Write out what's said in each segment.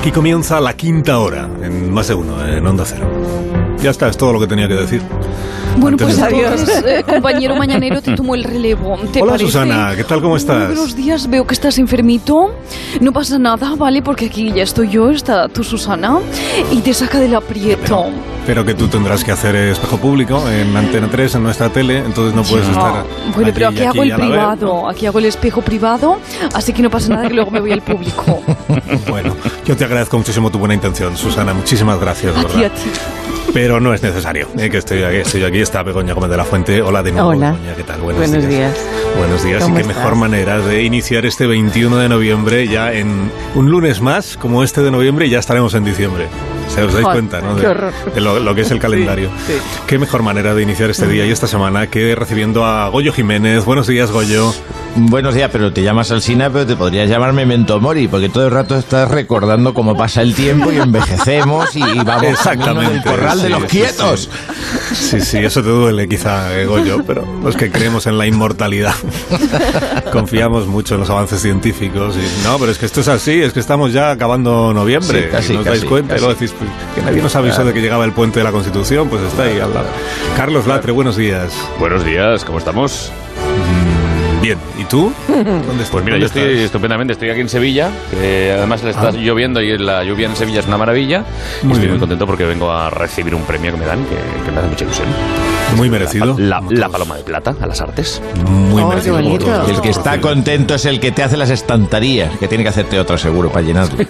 Aquí comienza la quinta hora, en más de uno, en Onda Cero. Ya está, es todo lo que tenía que decir. Bueno, pues adiós. eh, compañero mañanero, te tomo el relevo. ¿te Hola parece? Susana, ¿qué tal? ¿Cómo estás? Buenos días, veo que estás enfermito. No pasa nada, ¿vale? Porque aquí ya estoy yo, está tu Susana, y te saca del aprieto. Pero que tú tendrás que hacer espejo público en Antena 3, en nuestra tele, entonces no puedes No, estar. bueno, pero allí y aquí hago el privado, aquí hago el espejo privado, así que no pasa nada que luego me voy al público. Bueno, yo te agradezco muchísimo tu buena intención, Susana. Muchísimas gracias, A ti, a ti. Pero no es necesario, eh, que estoy aquí, estoy aquí. Está Begoña Gómez de la Fuente. Hola de nuevo, Hola. Begoña, ¿qué tal? Buenos, Buenos días. Buenos días y ¿Cómo qué estás? mejor manera de iniciar este 21 de noviembre ya en un lunes más como este de noviembre y ya estaremos en diciembre. Se os dais Joder, cuenta, ¿no? De, de lo, lo que es el calendario. sí. Qué mejor manera de iniciar este día y esta semana que recibiendo a Goyo Jiménez. Buenos días, Goyo. Buenos días, pero te llamas Alsina, pero te podrías llamar Memento Mori, porque todo el rato estás recordando cómo pasa el tiempo y envejecemos y vamos Exactamente, del corral de sí, los sí, quietos. Sí, sí, eso te duele quizá, eh, Goyo, pero los que creemos en la inmortalidad confiamos mucho en los avances científicos. Y, no, pero es que esto es así, es que estamos ya acabando noviembre. Sí, casi, y no os dais casi, cuenta y casi. luego decís pues, que nadie nos avisó de que llegaba el puente de la Constitución, pues está ahí al lado. Carlos Latre, buenos días. Buenos días, ¿cómo estamos? Bien, ¿y tú? ¿Dónde estás? Pues mira, ¿Dónde yo estoy estás? estupendamente, estoy aquí en Sevilla, que además le está Ah. lloviendo y la lluvia en Sevilla es una maravilla. y Muy estoy bien. muy contento porque vengo a recibir un premio que me dan, que, que me hace mucha ilusión. Muy merecido. La, la paloma de plata a las artes. Muy Oh, merecido. el que está contento es el que te hace las estanterías, que tiene que hacerte otro seguro para llenarlo.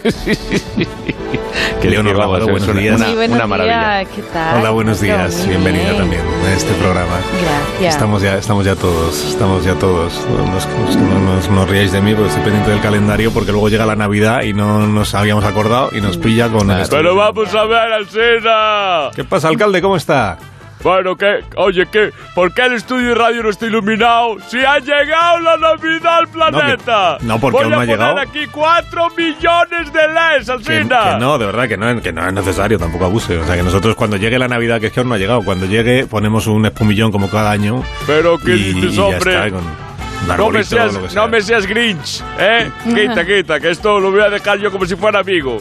Leonor que, Lavado, buenos una, días. una- buenos una maravilla. ¿qué tal? Hola, buenos días. Muy Bienvenida bien. también a este programa. Gracias. Estamos ya, estamos ya todos, estamos ya todos. No, no, ríais de mí porque estoy pendiente del calendario porque luego llega la Navidad y no nos habíamos acordado y nos pilla con el Pero vamos a ver, Alcina. ¿Qué pasa, alcalde? ¿Cómo está? Bueno, ¿qué? Oye, ¿qué? ¿Por qué el estudio de radio no está iluminado? ¡Si ha llegado la Navidad al planeta! No, porque Voy aún no a ha llegado. poner aquí cuatro millones de LEDs, Que, Alcina. que no, de verdad que no, que no es necesario, tampoco abuse. O sea, que nosotros cuando llegue la Navidad, que es que aún no ha llegado, cuando llegue ponemos un espumillón como cada año. Pero ¿qué y, dices, y ya hombre? está, con No me, seas, que sea. no me seas Grinch, ¿eh? Quita, quita, que esto lo voy a dejar yo como si fuera amigo.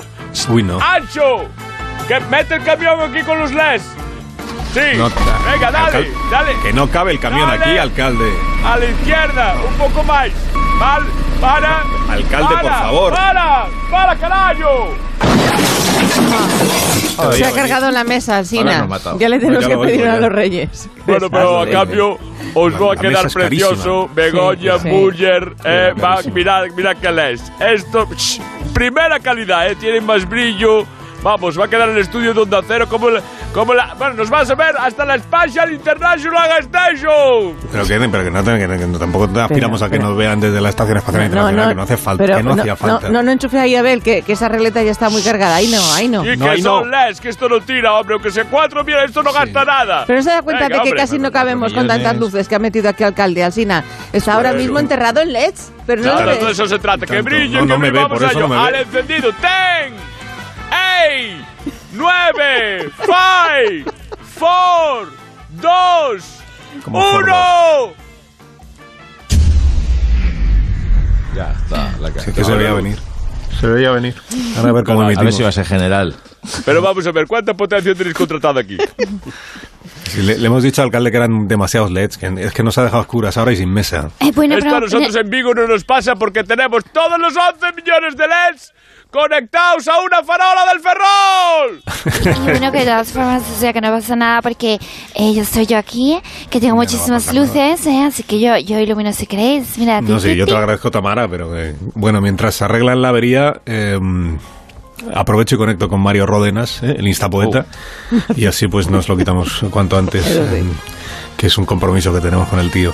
Uy, no. ¡Ancho! ¡Que mete el camión aquí con los LEDs! ¡Sí! No, Venga, dale, dale. Que no cabe el camión Dale. aquí, alcalde. A la izquierda, un poco más. Val, para. Alcalde, por para, favor. ¡Para! ¡Para, carajo! Se ha cargado la mesa, matado. Ya le tenemos Ya que pedir a los reyes. Bueno, pero a cambio os va a quedar es precioso. Begoña, Sí, eh, carísima. mirad, mirad qué les. Esto, primera calidad, eh, tiene más brillo. Vamos, va a quedar el estudio de Onda Cero como la, como la... Bueno, nos vas a ver hasta la Spatial International Station. Pero que, pero que no, que, que no- tampoco aspiramos a que pero- nos vean desde la Estación Espacial Internacional, que no hace falta, pero que no, hacía falta. No, no, no enchufe ahí, Abel, que, que esa regleta ya está muy cargada. Ahí no, ahí no. Y No, que ahí son no. LEDs, que esto no tira, hombre, aunque sea cuatro, mira, esto no gasta nada. Pero no se da cuenta Venga, de que hombre. casi no cabemos con tantas luces que ha metido aquí alcalde Alsina. Está ahora mismo enterrado en LEDs, pero no Claro, lo de eso se trata, que Tanto. brille, No, que no me brille, ve, vamos por a eso ello. no me ve. Al encendido, ten, eight, nueve, five, four, dos, Como forro. uno. Ya está. La Sí, que se veía venir. Se veía venir. Ahora a ver cómo a ver si va a ser general. Pero vamos a ver, ¿cuánta potencia tenéis contratada aquí? Sí, le, le hemos dicho al alcalde que eran demasiados LEDs, que es que nos ha dejado oscuras ahora y sin mesa. Eh, bueno, Esto pero- a nosotros en Vigo no nos pasa porque tenemos todos los 11 millones de LEDs conectados a una farola del ferrol. Bueno, que de todas formas, o sea, que no pasa nada porque eh, yo estoy yo aquí, que tengo muchísimas nada. luces, eh, así que yo, yo ilumino si queréis. Mira, No ti, sé, ti, yo te ti. lo agradezco, Tamara, pero que, bueno, mientras se arreglan la avería, eh, aprovecho y conecto con Mario Ródenas, eh, el instapoeta, y así pues nos lo quitamos cuanto antes. eh, que es un compromiso que tenemos con el tío,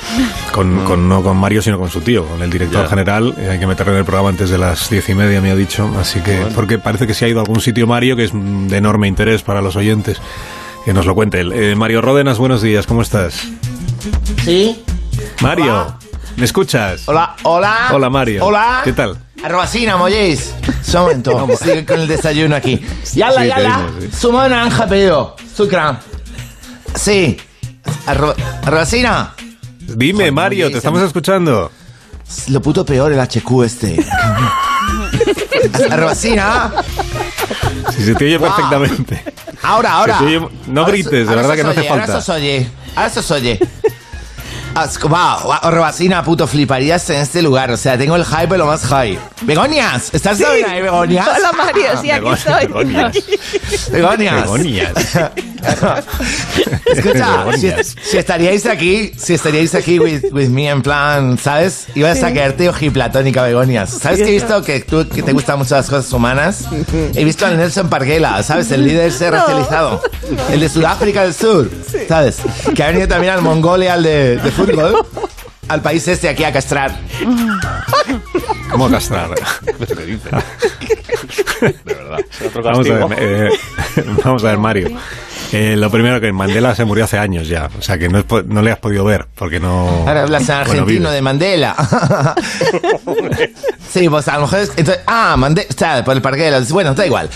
con, con- no con Mario, sino con su tío, con el director general. eh, hay que meterle en el programa antes de las diez y media, me ha dicho. Así que, porque parece que se ha ido a algún sitio Mario que es mm, de enorme interés para los oyentes. Que nos lo cuente él. Eh, Mario Ródenas, buenos días, ¿cómo estás? ¿Sí? Mario, ¿me escuchas? Hola, hola. Hola, Mario. Hola. ¿Qué tal? Arrobacina, molléis. Un momento, estoy con el desayuno aquí. Yala, Sí, yala. pedimos, sí. De naranja pedido. Sí. Arro Arrobacina. Dime, Mario, te estamos escuchando. Lo puto peor el HQ este. Arrobacina. Si se te oye perfectamente. Ahora, ahora. Se te oye- no grites, de verdad que no hace oye, Ahora falta. se os oye. Ahora se os oye. Wow, Robacina, puto, fliparías en este lugar. O sea, tengo el hype de lo más high. Begonias, ¿estás bien ahí, Begonias? Hola Mario, sí, aquí estoy. Begonias. Begonias. Begonias. Escucha, si, si estaríais aquí, si estaríais aquí with, with me en plan, ¿sabes? Ibas a caerte ojiplatónica, Begonias. ¿Sabes que he visto que tú que te gustan mucho las cosas humanas? He visto al Nelson Parguela, ¿sabes? El líder ese racializado. El de Sudáfrica del Sur, ¿sabes? Que ha venido también al Mongolia, al de, de fútbol. Al país este aquí a castrar. ¿Cómo castrar? ¿Qué dice? De verdad. es otro Vamos a castigo. ver, eh, vamos a ver, Mario. Eh, lo primero que Mandela se murió hace años ya, o sea que no, es po- no le has podido ver porque no. Ahora hablas en argentino de Mandela. sí, pues a lo mejor es. Entonces, ah, Mandela. Está por el parque. Bueno, da igual.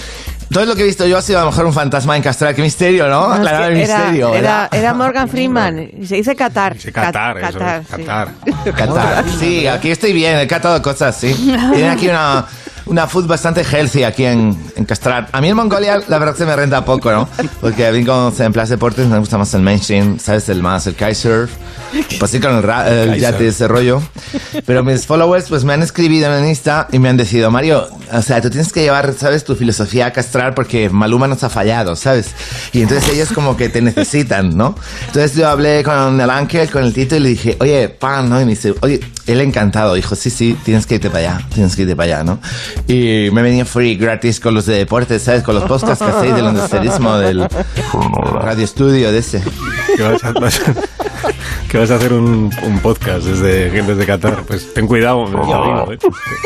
Todo lo que he visto yo ha sido a lo mejor un fantasma en castrar. Qué misterio, ¿no? No, el era, misterio. era, Morgan Freeman. Se dice Qatar. Sí, Qatar, Cat- eso, Qatar, sí. Qatar. Qatar. Sí, aquí estoy bien, he catado cosas, sí. Tienen aquí una, una food bastante healthy aquí en, en Castrar. A mí en Mongolia la verdad se me renta poco, ¿no? Porque a mí como en Plaza Deportes me gusta más el mainstream, ¿sabes? El más, el Kaiser. Pues sí, con el, ra- el Kaiser. yate ese rollo. Pero mis followers pues me han escribido en Insta y me han decidido, Mario, o sea, tú tienes que llevar, ¿sabes? Tu filosofía a castrar porque Maluma nos ha fallado, ¿sabes? Y entonces ellos como que te necesitan, ¿no? Entonces yo hablé con el Ángel, con el Tito y le dije, oye, pan, ¿no? Y me dice, oye, él encantado. Dijo, sí, sí, tienes que irte para allá, tienes que irte para allá, ¿no? Y me venía free, gratis con los de deportes, ¿sabes? Con los podcasts que hacéis del understerismo, del radio estudio, de ese. Que vas a, hacer un, un podcast desde, desde Qatar. Pues ten cuidado, eh.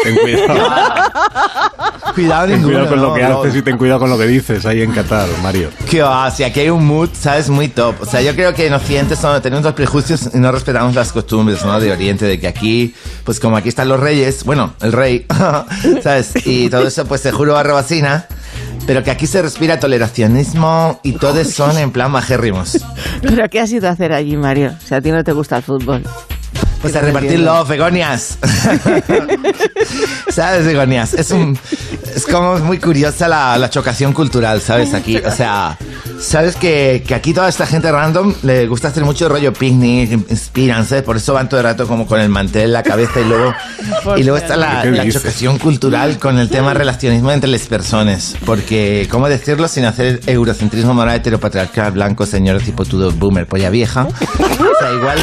ten cuidado. Cuidado Ten ninguno, cuidado con lo no, que no. haces y ten cuidado con lo que dices ahí en Qatar, Mario. Que va, si aquí hay un mood, ¿sabes? Muy top. O sea, yo creo que en Occidente son- tenemos los prejuicios y no respetamos las costumbres, ¿no? De Oriente, de que aquí, pues como aquí están los reyes, bueno, el rey, ¿sabes? Y todo eso, pues te juro a Robacina, pero que aquí se respira toleracionismo y todos son en plan majérrimos. ¿Pero qué has ido a hacer allí, Mario? Si a ti no te gusta el fútbol. Pues a repartir love, begonias. ¿Sabes, begonias? Es un. Es como muy curiosa la, la chocación cultural, ¿sabes? Aquí. O sea, ¿sabes que, que aquí toda esta gente random le gusta hacer mucho rollo picnic, inspiran, ¿sabes? Por eso van todo el rato como con el mantel en la cabeza y luego. Y luego está la, ¿Qué la chocación cultural con el tema relacionismo entre las personas. Porque, ¿cómo decirlo sin hacer eurocentrismo moral heteropatriarcal blanco, señor tipo todo boomer, polla vieja? O sea, igual.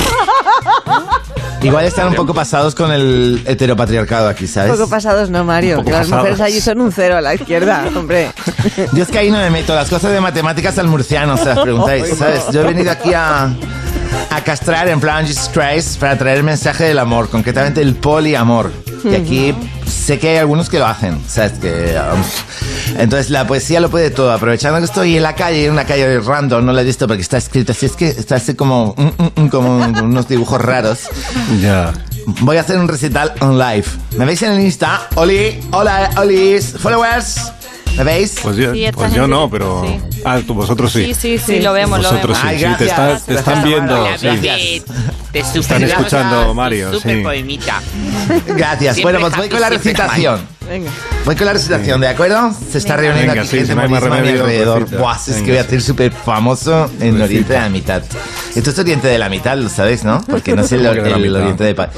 Igual están un poco pasados con el heteropatriarcado aquí, Un ¿sabes? poco pasados, no, Mario. Un Que las mujeres pasados. allí son un cero a la izquierda, hombre. Yo es que ahí no me meto. Las cosas de matemáticas al murciano, se las preguntáis, ¿sabes? Yo he venido aquí a, a castrar en plan Jesus Christ para traer el mensaje del amor, concretamente el poliamor. Y aquí sé que hay algunos que lo hacen, ¿sabes? Que, um, entonces la poesía lo puede todo. Aprovechando que estoy en la calle, en una calle random, no la he visto porque está escrito así, es que está así como, mm, mm, mm, como unos dibujos raros. Ya. Voy a hacer un recital on live. ¿Me veis en el Insta? Oli, hola, Olis, followers. ¿Me veis? Pues yo, Sí, pues yo no, pero. sí. Ah, tú, vosotros sí. Sí, sí, sí, lo vemos, lo Vosotros vemos. sí, Ay, sí, te, está- te están viendo. Te super Están escuchando, Mario, Super sí. poemita. Gracias. Siempre bueno, pues voy con la recitación. Venga. Voy con la recitación, ¿de acuerdo? Se está reuniendo Venga, aquí sí, gente si no buenísima a mi remedio, alrededor. recita. Buah, es que Venga. voy a ser súper famoso en Recita. Oriente de la Mitad. Esto es Oriente de la Mitad, lo sabéis, ¿no? Porque no es el, ¿Cómo que de el mitad? Oriente de... Pa-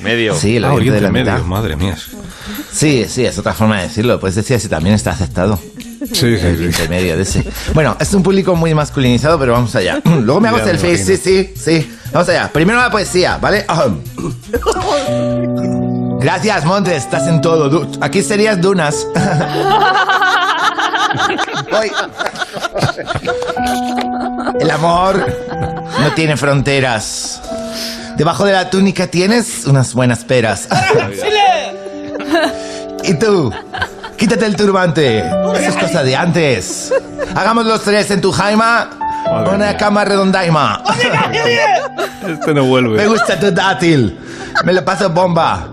Medio. Sí, el Ah, Oriente de Oriente la Medio, Mitad. madre mía. Sí, sí, es otra forma de decirlo. Puedes decir así también está aceptado. Sí, El sí, sí. intermedio de ese. Bueno, es un público muy masculinizado, pero vamos allá. Luego me hago me selfies, sí, sí, sí. Vamos allá. Primero la poesía, ¿vale? Gracias, Montes, estás en todo. Aquí serías Dunas. Voy. El amor no tiene fronteras. Debajo de la túnica tienes unas buenas peras. ¿Y tú? Quítate el turbante. Eso es cosa de antes. Hagamos los tres en tu jaima. Madre Una mía. cama redondaima. Este no Me vuelve. gusta tu dátil. Me lo paso bomba.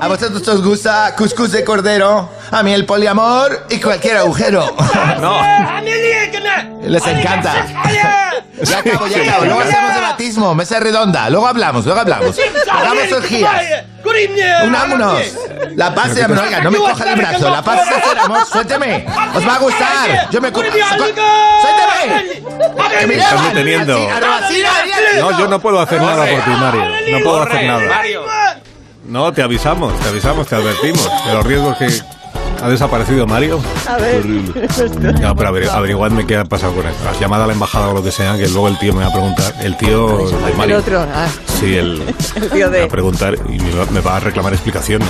A vosotros os gusta cuscús de cordero. A mí el poliamor y cualquier agujero. No. Les encanta. Ya acabo, ya acabo. Luego hacemos debatismo, mesa redonda. Luego hablamos, luego hablamos. Hagamos orgías. Unámonos. La paz se llama. Oiga, no me coja el brazo. La paz es hacer amor. Suélteme. Os va a gustar. Yo me. co- Suélteme. Me Estás deteniendo. No, yo no puedo hacer nada por ti, Mario. No puedo hacer nada. No, te avisamos, te avisamos, te advertimos de los riesgos que ha desaparecido Mario. A ver. No, pero averi- averiguadme qué ha pasado con él. Has llamado a la embajada o lo que sea, que luego el tío me va a preguntar. El tío de El Mario. otro. ah, Sí, el, el tío me va de. a preguntar y me va, me va a reclamar explicaciones.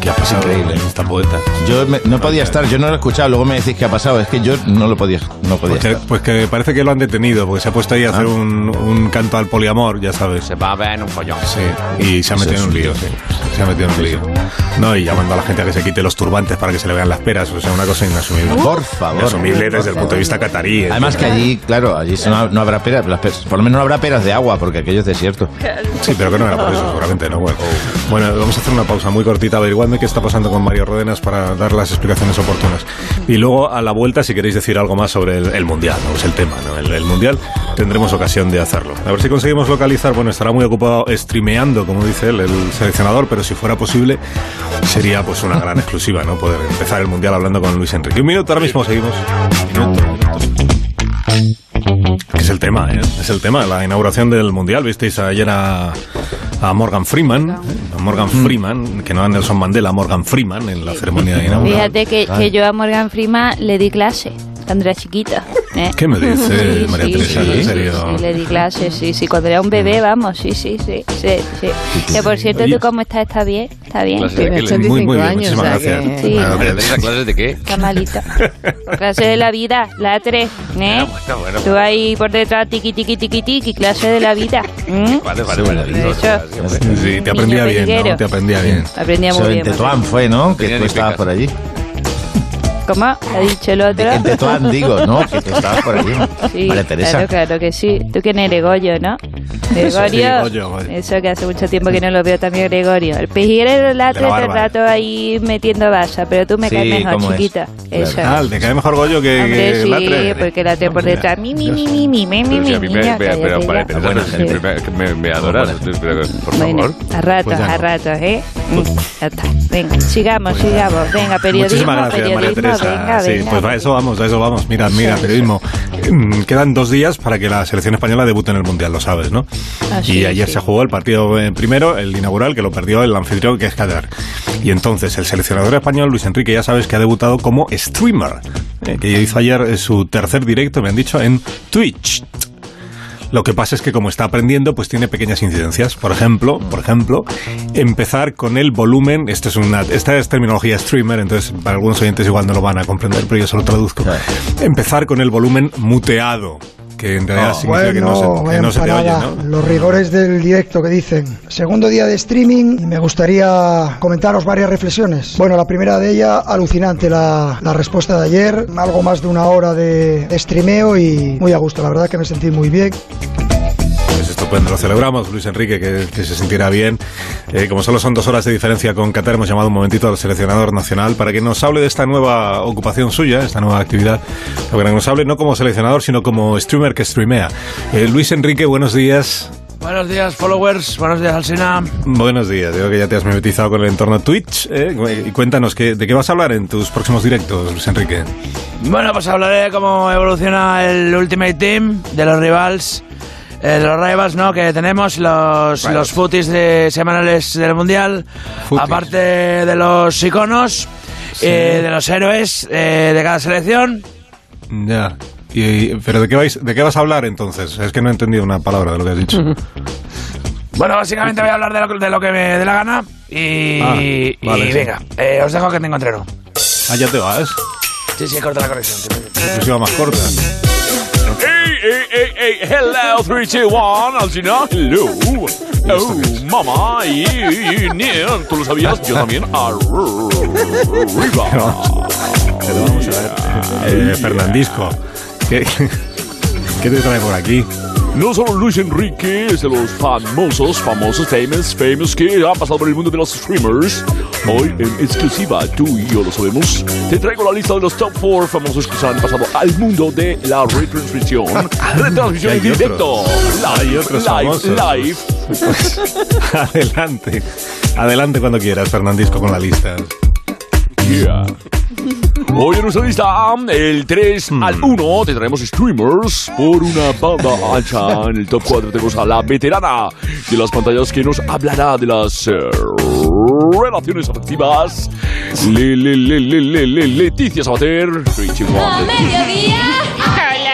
¿Qué ha pasado Increíble. en esta poeta? Yo me- no podía estar, yo no lo he escuchado. Luego me decís qué ha pasado. Es que yo no lo podía, no podía Pues que, estar. pues que parece que lo han detenido, porque se ha puesto ahí a hacer Ah. un, un canto al poliamor, ya sabes. Se va a ver en un follón. Sí, y se ha metido en un lío, sí. Se ha metido en un lío. No, y llamando a la gente a que se quite los turbantes para que se le vean las peras, o sea, una cosa inasumible. Por favor. Inasumible desde el punto de vista catarí. Además que allí, claro, allí no, no habrá peras, las peras- por lo menos no habrá peras de agua, porque aquello es desierto. Sí, pero que no era por eso, seguramente, ¿no? Bueno, bueno, vamos a hacer una pausa muy cortita, averiguadme qué está pasando con Mario Rodenas para dar las explicaciones oportunas. Y luego, a la vuelta, si queréis decir algo más sobre el, el Mundial, ¿no? Es el tema, ¿no? El, el Mundial tendremos ocasión de hacerlo. A ver si conseguimos localizar, bueno, estará muy ocupado streameando, como dice él, el seleccionador, pero si fuera posible, sería pues una gran exclusiva, ¿no? Poder empezar el Mundial hablando con Luis Enrique. Un minuto, ahora mismo seguimos. Minuto, minuto. Que es el tema, ¿eh? Es el tema, la inauguración del Mundial. Visteis ayer a, a Morgan Freeman, ¿eh? a Morgan Freeman, que no a Nelson Mandela, a Morgan Freeman en la ceremonia inaugural. Fíjate que, que yo a Morgan Freeman le di clase cuando era chiquita. ¿eh? ¿Qué me dice Sí, María sí, Teresa? sí, ¿En serio? sí, le di clase, sí, sí, cuando era un bebé, vamos, sí, sí, sí, sí, sí. Que por cierto. ¿tú cómo estás? ¿Está bien? ¿Está bien? Clase de Tiene qué le- 85 Muy, muy bien, muchísimas sea gracias. que... Sí. Ah, María Teresa, ¿clases de qué? Está malita. clase de la vida, la 3, ¿eh? bueno, bueno. Tú ahí por detrás, tiqui, tiqui, tiqui, tiqui, clase de la vida. ¿m? Vale, vale, vale. De hecho, Sí, te aprendía bien, ¿no? Te aprendía bien. aprendía muy en bien. muy Tetuán fue, ¿no? Que tú estabas por allí. ¿Cómo? ¿Ha dicho el otro? En Tetuán, digo, ¿no? Que tú estabas por allí. Sí, María Teresa. claro, claro que sí. ¿Tú quién eres, Gregorio, no? Gregorio. Gregorio, vale. Eso que hace mucho tiempo que no lo veo también, Gregorio. El pejiguero latre De rato ahí metiendo basa, pero tú me Sí, caes mejor, ¿cómo es? chiquita. Claro. Eso. Ah, ¿te cae mejor Goyo que, Hombre, que sí, Latre? porque latre por detrás. Mi, mi, mi, mi, mi, mi, mi, si a mi, mí me, adoras, por Bueno, favor. a ratos, Pues a ratos, ¿eh? Mm, ya está. Venga, sigamos, sigamos. Venga, periodismo, Muchísimas gracias, María periodismo, Teresa. Venga, sí, venga. pues a eso vamos, a eso vamos. Mira, mira, Sí. periodismo. Mm, Quedan dos días para que la selección española debute en el Mundial, lo sabes, ¿no? Ah, y ayer se jugó el partido eh, primero, el inaugural, que lo perdió el anfitrión, que es Qatar. Y entonces el seleccionador español, Luis Enrique, ya sabes que ha debutado como streamer, eh, que hizo ayer eh, su tercer directo, me han dicho, en Twitch. Lo que pasa es que como está aprendiendo, pues tiene pequeñas incidencias. Por ejemplo, por ejemplo, empezar con el volumen. Esto es una, esta es terminología streamer, entonces para algunos oyentes igual no lo van a comprender, pero yo se lo traduzco. Empezar con el volumen muteado, que en realidad Oh. significa que no se, que no se te oye, ¿no? los rigores del directo que dicen. Segundo día de streaming y me gustaría comentaros varias reflexiones. Bueno, la primera de ella, alucinante la, la respuesta de ayer, algo más de una hora de, de streameo y muy a gusto, la verdad que me sentí muy bien. Pues estupendo, lo celebramos, Luis Enrique, que, que se sintiera bien. Eh, como solo son dos horas de diferencia con Qatar, hemos llamado un momentito al seleccionador nacional para que nos hable de esta nueva ocupación suya, esta nueva actividad. Para que nos hable no como seleccionador, sino como streamer que streamea. Eh, Luis Enrique, buenos días. Buenos días, followers. Buenos días, Alsina. Buenos días, veo que ya te has mimetizado con el entorno Twitch. ¿eh? Y cuéntanos, ¿qué, ¿de qué vas a hablar en tus próximos directos, Luis Enrique? Bueno, pues hablaré de cómo evoluciona el Ultimate Team, de los rivals, eh, los rivals ¿no? que tenemos, los, los footies de semanales del Mundial, Footies. aparte de los iconos, eh, de los héroes eh, de cada selección. Ya. Y- ¿Pero de qué, vais, de qué vas a hablar entonces? Es que no he entendido una palabra de lo que has dicho. Bueno, básicamente voy a hablar de lo, que- de lo que me dé la gana y, Ah, y vale, sí. venga, eh, os dejo que tengo entreno. Ah, ya te vas. Sí, sí, corta la conexión. Exclusiva más corta. Hello, 3, 2, 1, Alcina, hello. Oh, mamá, y, y, y, ¿tú lo sabías? Yo también. Arriba. Pero vamos a ver. Eh, Fernandisco, ¿qué, ¿qué te trae por aquí? No solo Luis Enrique es de los famosos, famosos, famous, famous que han pasado por el mundo de los streamers. Hoy, en exclusiva, tú y yo lo sabemos, te traigo la lista de los top 4 famosos que se han pasado al mundo de la retransmisión. Retransmisión en directo. Live, live, live. Adelante. Adelante cuando quieras, Fernandisco, con la lista. Yeah. Hoy en nuestra lista, el 3 Hmm. al 1, te traemos streamers por una banda ancha. En el top 4 tenemos a la veterana de las pantallas que nos hablará de las eh, relaciones afectivas. Le, le, le, le, le, le, Leticia Sabater. Hola,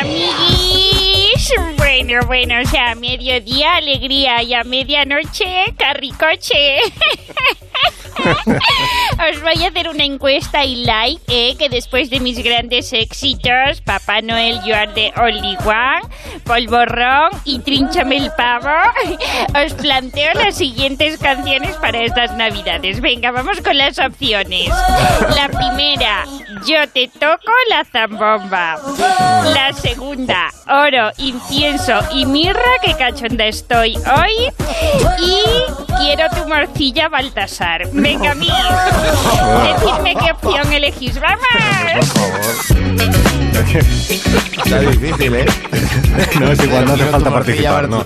amiguis. Bueno, bueno, o sea, a mediodía alegría y a medianoche carricoche. Os voy a hacer una encuesta y like, eh, que después de mis grandes éxitos, Papá Noel, You Are Only One, Polvorrón y Trínchame el Pavo, os planteo las siguientes canciones para estas navidades. Venga, vamos con las opciones. La primera, Yo te toco la zambomba. La segunda, oro, incienso y mirra, que cachonda estoy hoy. Y quiero tu morcilla Baltasar. Venga, amigos. Decidme qué opción elegís. ¡Vamos! Está difícil, ¿eh? No, es igual, no hace falta participar, no.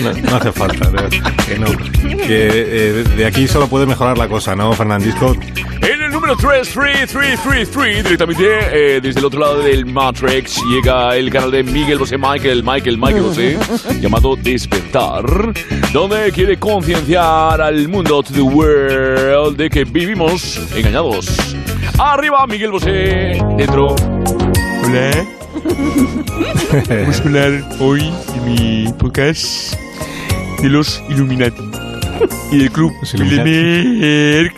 No, no hace falta, de- que no. Que eh, de aquí solo puede mejorar la cosa, ¿no, Fernandisco? En el número 3, 3, 3, 3, 3, directamente eh, desde el otro lado del Matrix, llega el canal de Miguel Bosé Michael, Michael, Michael Bosé, llamado Despertar, donde quiere concienciar al mundo, to the world, de que vivimos engañados. Arriba, Miguel Bosé, dentro. Hola. Vamos a hablar hoy en mi podcast de los Illuminati y del Club. Bilderberg.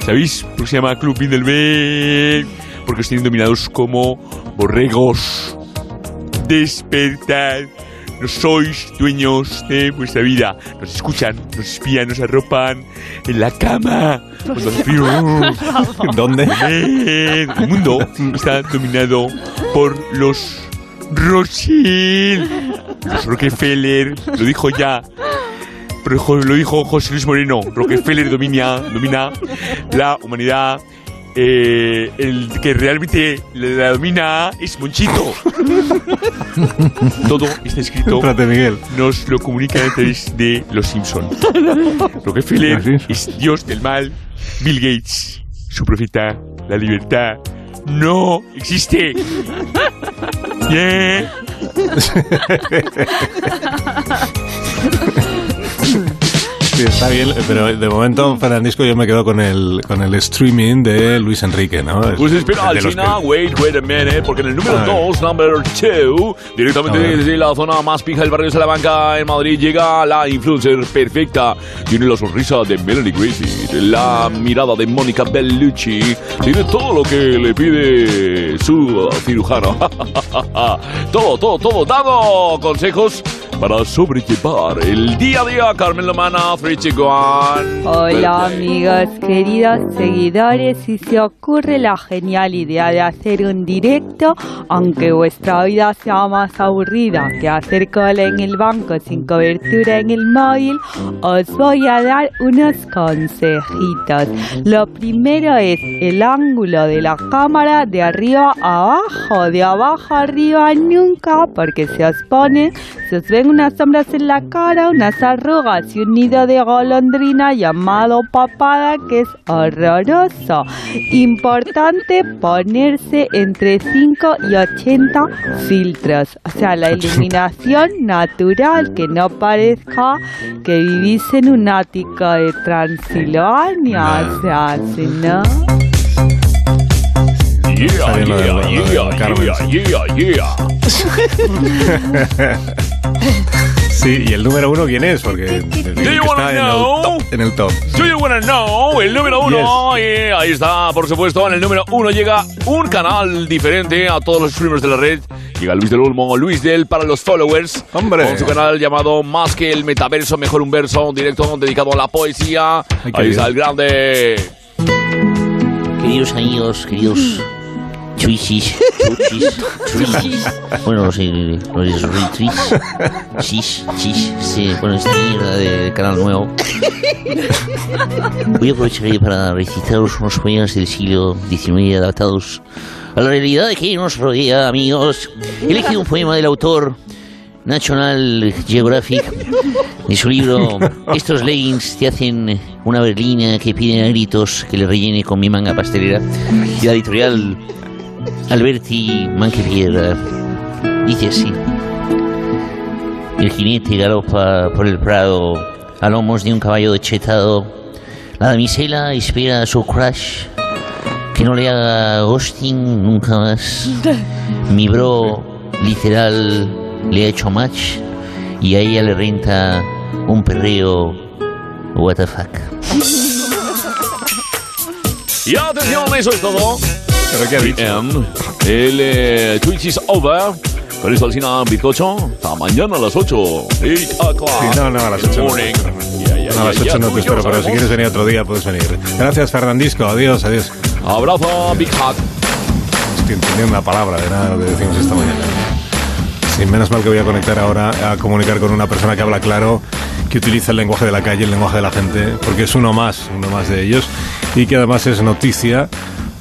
¿Sabéis por qué se llama Club Bilderberg? Porque tienen dominados como borregos. Despertad. No sois dueños de vuestra vida. Nos escuchan, nos espían, nos arropan en la cama. Frío. ¿Dónde? El mundo está dominado por los Rothschild, los Rockefeller, lo dijo ya. Lo dijo José Luis Moreno. Rockefeller domina, domina la humanidad. Eh, el que realmente la domina es Monchito. Todo está escrito. Espérate, Miguel. Nos lo comunican a través de los Simpson. Rockefeller Simpson. es Dios del mal. Bill Gates, su profeta, la libertad, no existe. Yeah. Sí, está bien, pero de momento, Fernandisco, yo me quedo con el, con el streaming de Luis Enrique, ¿no? Pues espera, final, que- wait, wait a minute, porque en el número A ver. 2, number 2, directamente desde la zona más pija del barrio de Salamanca, en Madrid, llega la influencer perfecta. Tiene la sonrisa de Melanie Gracie, la mirada de Mónica Bellucci, tiene todo lo que le pide su cirujano. todo, todo, todo dado. Consejos para sobrellevar el día a día. Carmen Lomana, Fritzy Guan. Hola amigos, queridos seguidores, si se ocurre la genial idea de hacer un directo, aunque vuestra vida sea más aburrida que hacer cola en el banco sin cobertura en el móvil, os voy a dar unos consejitos. Lo primero es el ángulo de la cámara de arriba a abajo, de abajo arriba nunca, porque se os pone, se os ven unas sombras en la cara, unas arrugas y un nido de golondrina llamado papada que es horroroso. Importante ponerse entre 5 y 80 filtros, o sea, la iluminación natural, que no parezca que vivís en un ático de Transilvania, o sea, si no... Yeah, yeah, yeah, yeah, yeah, yeah. Sí, y el número uno, ¿quién es? Porque you está en el top. En el top. Do you wanna know? El número uno. Y ahí está, por supuesto. En el número uno llega un canal diferente a todos los streamers de la red. Llega Luis del Olmo, Luis del para los followers. Hombre. Con su canal llamado Más que el metaverso, mejor un verso. Un directo dedicado a la poesía. Ay, ahí está bien. el grande. Queridos amigos, queridos Chuchis, chuchis. Bueno, no sé, no sé, soy Twish. Shish, shish, sí, bueno, esta mierda de canal nuevo. Voy a aprovechar para recitaros unos poemas del siglo XIX adaptados a la realidad que nos rodea, amigos. He elegido un poema del autor National Geographic de su libro Estos leggings te hacen una berlina que piden a gritos que le rellene con mi manga pastelera. Y la editorial Alberti Manquefier dice así. El jinete galopa por el prado a lomos de un caballo dechetado. La damisela espera a su crush que no le haga ghosting nunca más. Mi bro literal le ha hecho match y a ella le renta un perreo what the fuck. Y atención, eso es todo. ¿Pero qué ha dicho? Em, El eh, Twitch is over. Con esto al final, bizcocho. Hasta mañana a las 8. 8 o'clock. Sí, no, no, a las In the 8 no. a las ya, 8 ya, no te espero, pero si quieres venir otro día puedes venir. Gracias, Fernandisco. Adiós, adiós. Abrazo, Big Hug. Estoy entendiendo una palabra de nada de lo que decimos esta mañana. Sí, menos mal que voy a conectar ahora a comunicar con una persona que habla claro, que utiliza el lenguaje de la calle, el lenguaje de la gente, porque es uno más, uno más de ellos, y que además es noticia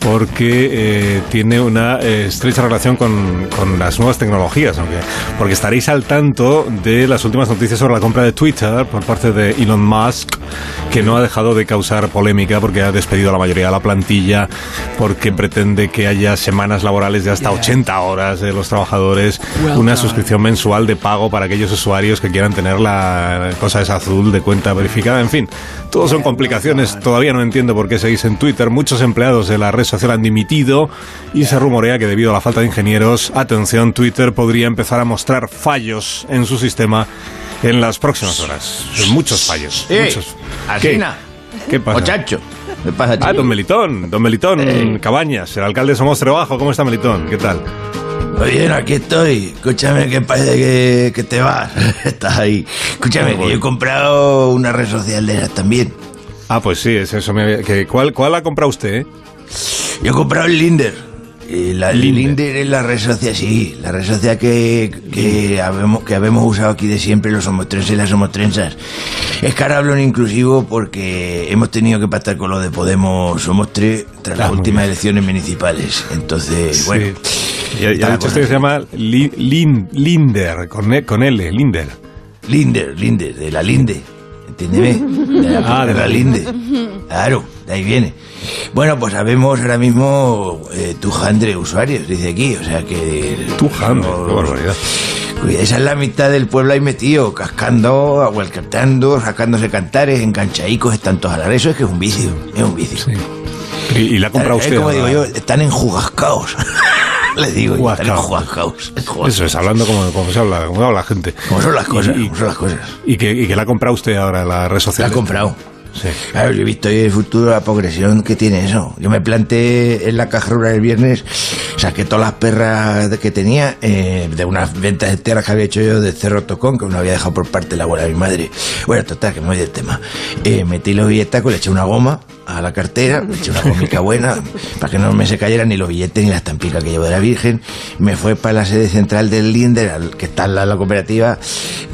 porque eh, tiene una eh, estrecha relación con, con las nuevas tecnologías, aunque, porque estaréis al tanto de las últimas noticias sobre la compra de Twitter por parte de Elon Musk, que no ha dejado de causar polémica porque ha despedido a la mayoría de la plantilla, porque pretende que haya semanas laborales de hasta 80 horas de los trabajadores, una suscripción mensual de pago para aquellos usuarios que quieran tener la cosa esa azul de cuenta verificada, en fin, todo son complicaciones, todavía no entiendo por qué seguís en Twitter, muchos empleados de la red social han dimitido y se rumorea que debido a la falta de ingenieros, atención, Twitter podría empezar a mostrar fallos en su sistema en las próximas horas. Muchos fallos. Eh, muchos. Asina. ¿Qué pasa? Muchacho. ¿Qué pasa, Ah, chico? don Melitón, don Melitón Cabañas, el alcalde de Somos Trabajo. ¿Cómo está Melitón? ¿Qué tal? Oye, aquí estoy. Escúchame que parece que, que te vas. Estás ahí. Escúchame, que yo he comprado una red social de también. Ah, pues sí, es eso. me había- ¿cuál, ¿Cuál ha comprado usted? eh? Yo he comprado el Linder. Y la, el Linder. Linder es la red social, sí, la red social que, que, habemos, que habemos usado aquí de siempre los somostrenses y las somostrensas. Es que ahora hablo en inclusivo porque hemos tenido que pactar con lo de Podemos Somos Tres tras Ah, las muy últimas elecciones municipales. Entonces, bueno. Ya, ya dicho que se llama Li- Lin- Linder, con, E- con L, Linder. Linder, Linder, de la Linde. ¿Entiéndeme? De la, Ah, de la Linde. Claro, de ahí viene. Bueno, pues habemos ahora mismo eh, tujandre usuarios, dice aquí, o sea que... Tujandre, qué barbaridad. Esa es la mitad del pueblo ahí metido, cascando, agualcatando, sacándose cantares, enganchaicos, están todos a la Eso es que es un vicio, es un vicio. ¿Y, y la ha comprado Es usted? como digo yo, están enjugascaos. Les digo, yo, están Jugascaos. enjugascaos. Eso es, hablando como, como se habla, como habla la gente. Como son las cosas, Y, como son las cosas. y que, y que la ha comprado usted ahora la red social. La ha comprado. Yo he visto hoy el futuro, la progresión que tiene eso. Yo me planté en la caja el viernes, saqué todas las perras que tenía eh, de unas ventas enteras que había hecho yo de Cerro Tocón, que me había dejado por parte de la abuela de mi madre. Bueno, total, que me voy del tema. Eh, metí los billetacos, le eché una goma a la cartera, le eché una gomica buena, para que no me se cayeran ni los billetes ni la estampica que llevo de la Virgen. Me fue para la sede central del Linder, al- que está en la, la cooperativa,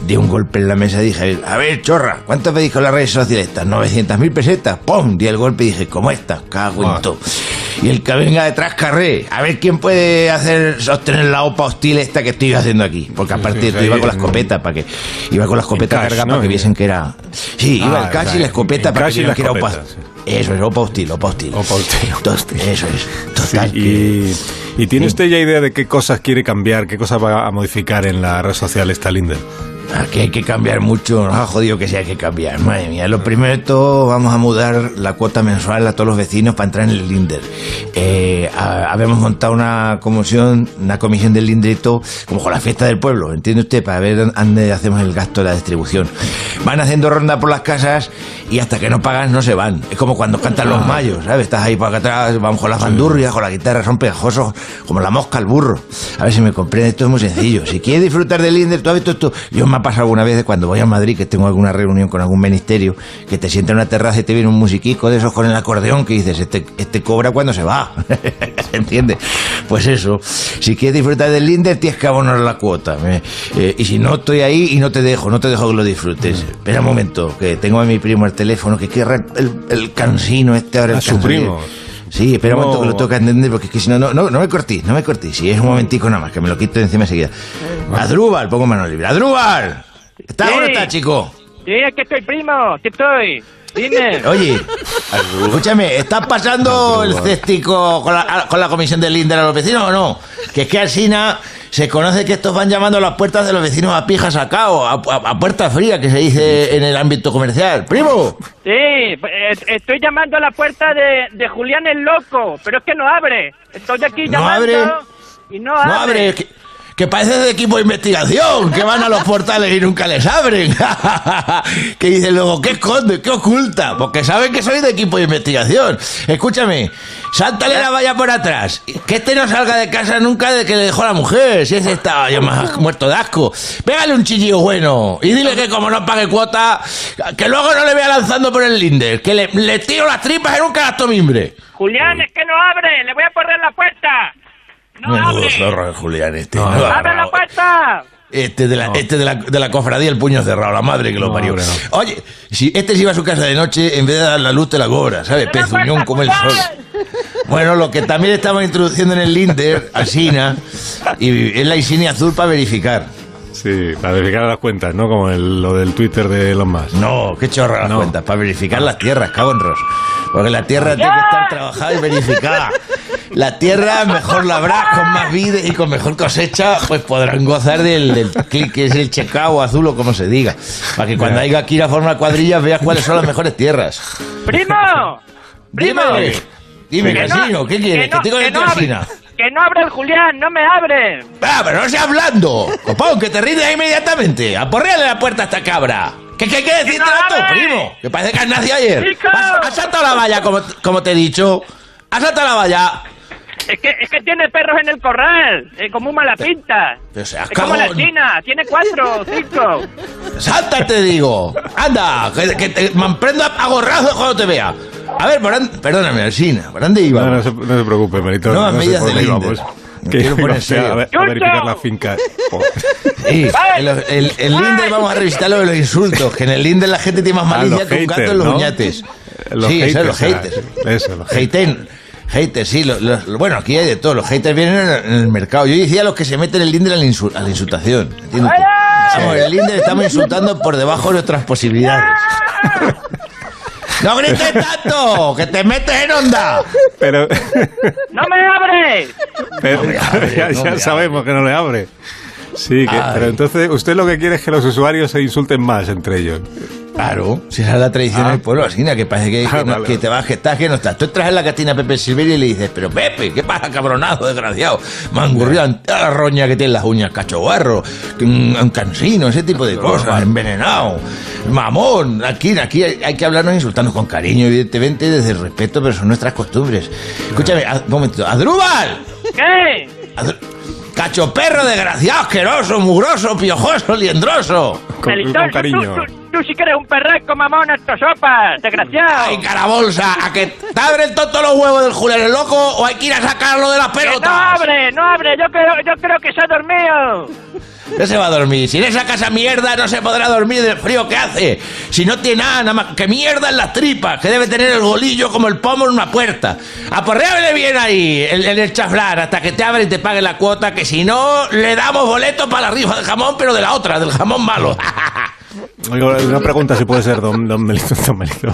di un golpe en la mesa y dije, a ver, chorra, ¿cuánto pedís con las redes sociales estas? 900.000 pesetas. ¡Pum! Di el golpe y dije, ¿cómo está? Cago en Ah. todo. Y el que venga detrás carré. A ver quién puede hacer sostener la OPA hostil esta que estoy haciendo aquí. Porque aparte sí, de iba con la escopeta para que iba con la escopeta cargada ¿no? para que viesen que era. Sí, iba Ah, el cash o sea, y la escopeta para que vieran que era OPA. Eso es. Opa, usted. Entonces, eso es. Sí, Total. que- y, tiene usted ya idea de qué cosas quiere cambiar, qué cosas va a modificar en la red social esta Linder? Aquí hay que cambiar mucho, nos ha jodido que sí hay que cambiar, madre mía. Lo primero de todo, vamos a mudar la cuota mensual a todos los vecinos para entrar en el Linder. Eh, ha- habemos montado una comisión, una comisión del Linderito, como con la fiesta del pueblo, ¿entiende usted? Para ver dónde hacemos el gasto de la distribución. Van haciendo ronda por las casas y hasta que no pagan no se van. Es como cuando cantan los mayos, ¿sabes? Estás ahí para acá atrás, vamos con las bandurrias, con la guitarra, son pegajosos, como la mosca al burro. A ver si me comprende, esto es muy sencillo. Si quieres disfrutar del Linder, tú has visto esto. Yo me ha pasado alguna vez de cuando voy a Madrid, que tengo alguna reunión con algún ministerio, que te sienta en una terraza y te viene un musiquico de esos con el acordeón que dices, este, este cobra cuando se va. ¿Se entiende? Pues eso, si quieres disfrutar del Linder, tienes que abonar la cuota. ¿eh? Eh, y si no, estoy ahí y no te dejo, no te dejo que lo disfrutes. Espera un momento, que tengo a mi primo el teléfono, que querrá el, el cansino este ahora. A el su cansino. primo. Sí, espera un momento que lo tengo que entender, porque es que si no, no, no, no me cortís, no me cortís. Si es un momentico nada más, que me lo quito de encima enseguida. Adrúbal, pongo mano libre. ¡Adrúbal! ¿Estás o no Sí. estás, chico? Sí, aquí estoy, primo. Aquí estoy. Dime. Oye, escúchame, ¿estás pasando el céstico con la, con la comisión del Linder a los vecinos o no? Que es que al Sina se conoce que estos van llamando a las puertas de los vecinos a pija sacao, a, a, a puerta fría, que se dice en el ámbito comercial. ¡Primo! Sí, estoy llamando a la puerta de, de Julián el Loco, pero es que no abre. Estoy aquí ¿No llamando abre? y no, No abre, que, parece de equipo de investigación, que van a los portales y nunca les abren. que dicen luego, ¿qué esconde? ¿Qué oculta? Porque saben que soy de equipo de investigación. Escúchame, sáltale la valla por atrás. Que este no salga de casa nunca de que le dejó la mujer, si ese estaba ya más muerto de asco. Pégale un chillillo bueno y dile que como no pague cuota, que luego no le vea lanzando por el Linder, que le, le tiro las tripas en un canasto mimbre. Julián, es que no abre. Le voy a poner la puerta. No Menudo abre. zorro Julián este. ¡Abre la puerta! Este de la, este de la, de la cofradía, el puño cerrado, la madre que lo parió. Oye, si este se iba a su casa de noche, en vez de dar la luz te la cobra, ¿sabes? Pezuñón como el sol. Bueno, lo que también estamos introduciendo en el Linder, Asina, y es la insignia azul para verificar. Sí, para verificar las cuentas, ¿no? Como el- lo del Twitter de Elon Musk. No, qué chorra las cuentas, para verificar las tierras, cago en ros. Porque la tierra tiene que estar trabajada y verificada. La tierra mejor labrada, con más vida y con mejor cosecha, pues podrán gozar del, del clic, que es el checao azul o como se diga. Para que cuando Ya. haya que ir a formar cuadrillas veas cuáles son las mejores tierras. ¡Primo! ¡Primo! Dime, dime, Que no- Casino, ¿qué quieres? que no- que te digo que de no. Que no abre el Julián, no me abre. Ah, pero no sea hablando. Copón, que te rindes inmediatamente. Aporreale la puerta a esta cabra. ¿Qué, qué, qué decirte esto, primo? Que parece que has nacido ayer. Has, has saltado la valla, como, como te he dicho. Has saltado la valla. Es que, es que tiene perros en el corral, eh, como un mala pinta. Pero seas Es como la. China, tiene cuatro, cinco. Salta, te digo. Anda, que, que te me prendo a gorrazos cuando te vea. A ver, por an- perdóname, Alcina, ¿por dónde iba? No, no se, no se preocupe. Nuevas no por del dónde Linder. íbamos. Me Que quiero poner íbamos a, ver- a verificar la finca. Oh. Sí, el, el, el Linder vamos a revisar lo de los insultos, que en el Linder la gente tiene más Ah, malicia que un gato haters, en los ¿no? uñates. Los sí, eso, los haters, haters. ah, eso, los Haten. Haters, sí. los- los- bueno, aquí hay de todo. Los haters vienen en el, en el mercado. Yo decía los que se meten el Linder a la, insu- a la insultación. en el Linder estamos insultando por debajo de nuestras posibilidades. ¡No grites tanto! ¡Que te metes en onda! Pero, ¡No me abre! pero me abre, ya, no ya me sabemos que no le abre. Sí, que- pero entonces usted lo que quiere es que los usuarios se insulten más entre ellos. Claro, si esa es la tradición Ah. del pueblo, así, que parece que, Ah, que no- vale. que te vas, que estás, que no estás. Tú entras en la cantina Pepe Silverio y le dices, pero Pepe, ¿qué pasa, cabronazo, desgraciado? Mangurrián, la roña que tiene las uñas, cachobarro, un, un cansino, ese tipo de cosas, envenenado, mamón. Aquí, aquí hay, hay que hablarnos e insultarnos con cariño, evidentemente, desde el respeto, pero son nuestras costumbres. Escúchame, a- un momento, ¡Adrúbal! ¿Qué? Adru- ¡Cacho perro, desgraciado, asqueroso, mugroso, piojoso, liendroso! Con, cariño. Tú, sí que eres un perreco, mamón, esto sopas, desgraciado. ¡Ay, carabolsa! ¿A que te abren todos los huevos del Julián el loco o hay que ir a sacarlo de las Que no pelotas? abre, no abre, yo creo, yo creo que se ha dormido. No se va a dormir. Si en esa casa mierda no se podrá dormir del frío que hace. Si no tiene nada, nada más que mierda en las tripas, que debe tener el golillo como el pomo en una puerta. Aporreable bien ahí, en, en el chaflán, hasta que te abra y te pague la cuota, que si no, le damos boleto para la rifa de jamón, pero de la otra, del jamón malo. Una pregunta, si puede ser, don, don Melito. Don Melito.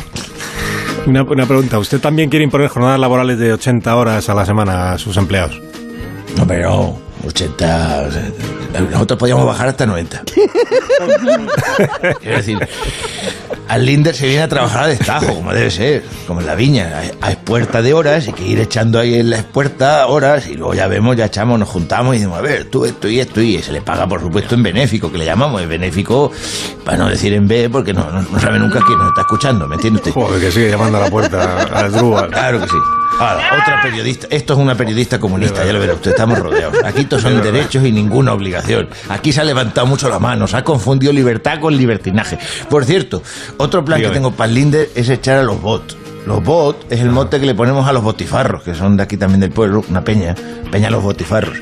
Una, una pregunta. ¿Usted también quiere imponer jornadas laborales de 80 horas a la semana a sus empleados? No, pero 80. o sea, Nosotros podíamos bajar hasta 90. Quiero decir, al Linder se viene a trabajar a destajo, como debe ser, como en la viña. Hay, hay puerta de horas y que ir echando ahí en la puerta horas y luego ya vemos, ya echamos, nos juntamos y decimos, a ver, tú esto y esto y se le paga, por supuesto, en benéfico, que le llamamos, en benéfico, para no decir en B, porque no, no, no sabe nunca quién nos está escuchando, ¿me entiende usted? Joder, que sigue llamando a la puerta al Drúbal. Claro que sí. Ahora, otra periodista. Esto es una periodista comunista, ya lo verá usted, estamos rodeados. Aquí todos son derechos y ninguna obligación. Aquí se ha levantado mucho la mano, se ha confundido libertad con libertinaje. Por cierto, otro plan Dígame. que tengo para el Linder es echar a los bots. Los bot es el mote que le ponemos a los botifarros, que son de aquí también del pueblo, una peña, Peña Los Botifarros,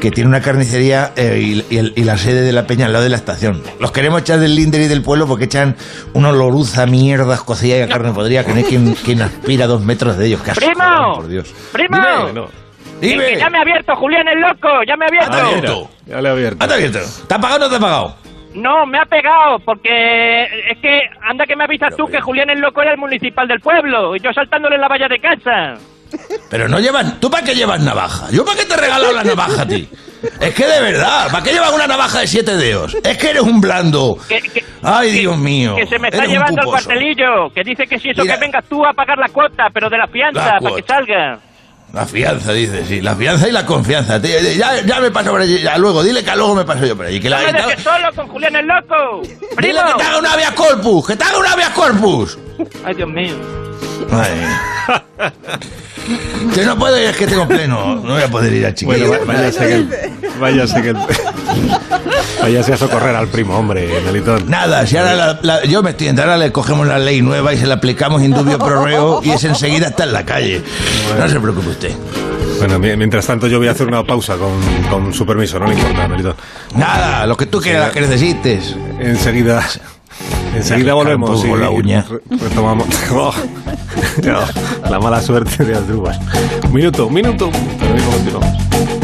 que tiene una carnicería eh, y, y el- y la sede de la peña al lado de la estación. Los queremos echar del linder y del pueblo porque echan una oloruza mierda cocida y a carne podrida que no hay quien, quien aspira dos metros de ellos. ¡Qué asco, ¡Primo! por Dios. ¡Primo! Dime. Que ya me ha abierto, Julián el loco, ya me ha abierto. Abierto. Ya le he abierto. Anda abierto. ¿Te ha pagado o no te ha pagado? No, me ha pegado, porque es que anda que me avisas tú que Julián el loco era el municipal del pueblo, y yo saltándole en la valla de casa. Pero no llevas... ¿Tú para qué llevas navaja? ¿Yo para qué te he regalado la navaja a ti? Es que de verdad, ¿para qué llevas una navaja de siete dedos? Es que eres un blando. Ay, Dios mío. Que se me está llevando al cuartelillo, que dice que si eso Mira. que vengas tú a pagar la cuota, pero de la fianza, La para que salga. La fianza, dice, sí. La fianza y la confianza. Te- Ya, ya me paso por allí. Ya luego, dile que luego me paso yo por allí. Que la, No me dejes solo con Julián el loco. Dile ¡Primo! que te haga un habeas corpus. Que te haga un habeas corpus. Ay, Dios mío. Ay. Que no puedo ir, es que tengo pleno. No voy a poder ir a chiquillo. Bueno, váyase que váyase que váyase a socorrer al primo, hombre, Melitón. Nada, si ahora la- la- yo me estoy entrando, ahora le cogemos la ley nueva y se la aplicamos indubio pro reo y es enseguida está en la calle. No se preocupe usted. Bueno, mi- mientras tanto yo voy a hacer una pausa con, con su permiso, no le importa, Melitón. Nada, lo que tú quieras, que necesites. Enseguida, enseguida volvemos poco la uña. re- retomamos Oh, no, la mala suerte de Asdrúbal. Un minuto, un minuto. Pero continuamos.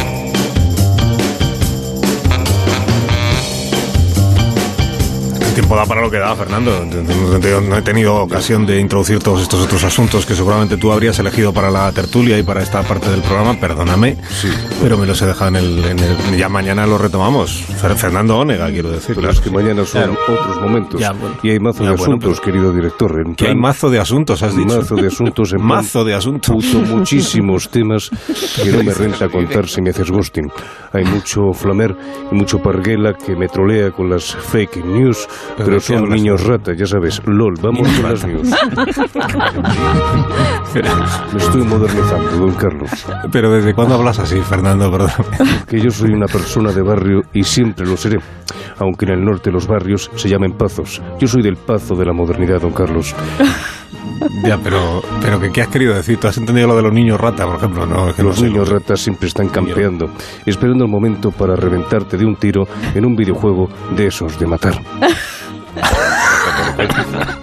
Tiempo da para lo que da, Fernando. No he tenido ocasión de introducir todos estos otros asuntos que seguramente tú habrías elegido para la tertulia y para esta parte del programa, perdóname, pero me los he dejado en el, en el- Ya mañana los retomamos. Fer- Fernando Ónega, quiero decir. Pero es que mañana son otros momentos. Ya, bueno. Y hay mazo Ya, de bueno, asuntos, querido director. En Que hay plan- mazo de asuntos, has dicho. Mazo de asuntos. En Mazo plan de asuntos. puto muchísimos temas que no me renta contar si me haces ghosting. Hay mucho flamer y mucho parguela que me trolea con las fake news, ¿Pero son niños rata, ya sabes. LOL, vamos con las news. Me estoy modernizando, don Carlos. Pero ¿desde cuándo hablas así, Fernando? Perdóname. Que yo soy una persona de barrio y siempre lo seré. Aunque en el norte los barrios se llamen pazos. Yo soy del pazo de la modernidad, don Carlos. Ya, pero, pero ¿qué, qué has querido decir? ¿Tú has entendido lo de los niños rata, por ejemplo? No, es que no Los sé. niños ratas siempre están campeando, esperando el momento para reventarte de un tiro en un videojuego de esos de matar. Tá bom, tá tá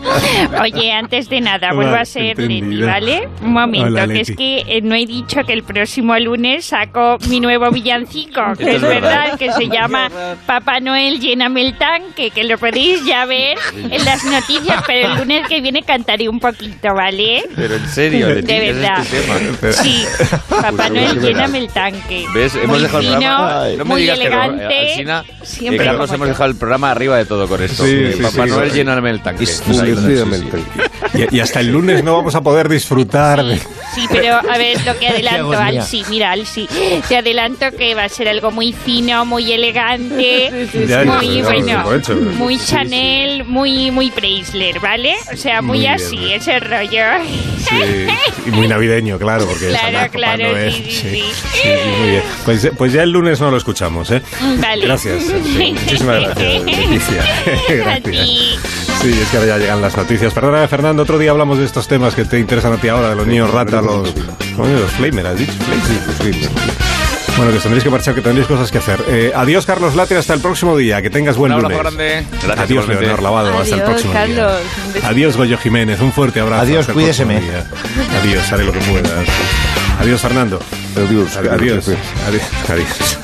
Oye, antes de nada, Hola, vuelvo a ser entendida. Leti, ¿vale? Un momento, Hola, que es que eh, no he dicho que el próximo lunes saco mi nuevo villancico, que es es verdad. verdad, que se llama Papá Noel, lléname el tanque, que lo podéis ya ver en las noticias, pero el lunes que viene cantaré un poquito, ¿vale? Pero en serio, Leti, De ¿qué es verdad. este tema? Sí, Papá Pues Noel, que lléname el tanque. ¿Ves? Hemos muy dejado el fino, programa. no me muy digas que no. elegante. Alsina siempre y Carlos hemos dejado el programa arriba de todo con esto. Sí, Eh, sí, Papá sí, Noel, sí. lléname el tanque. Y, y hasta el lunes no vamos a poder disfrutar de... Sí, pero a ver lo que adelanto. Alsi, mira, Alsi, te adelanto que va a ser algo muy fino, muy elegante, sí, sí. Muy bueno, muy Sí, sí. Chanel, muy muy Preisler, ¿vale? O sea, muy, Muy bien. así, ese rollo. Sí, y muy navideño, claro, porque Claro, claro, Noel. sí, sí, sí. sí, muy bien. Pues, pues ya el lunes no lo escuchamos, ¿eh? Vale. Gracias. sí, muchísimas gracias, Leticia. A gracias. Sí, es que ahora ya llegan las noticias. Perdóname, Fernando, otro día hablamos de estos temas que te interesan a ti ahora, de los niños rata, los... ¿Cómo es? Los flamer, ¿has dicho? Flamer. Bueno, que os tendréis que marchar, que tendréis cosas que hacer. Eh, adiós, Carlos Latre, hasta el próximo día. Que tengas buen Un abrazo lunes. grande. Gracias, Adiós, igualmente. Leonor Lavado. hasta el próximo día. Carlos. Adiós, Goyo Jiménez. Un fuerte abrazo. Adiós, cuídeseme. Adiós, haré lo que puedas. Adiós, Fernando. Adiós. Adiós. Adiós. Adiós.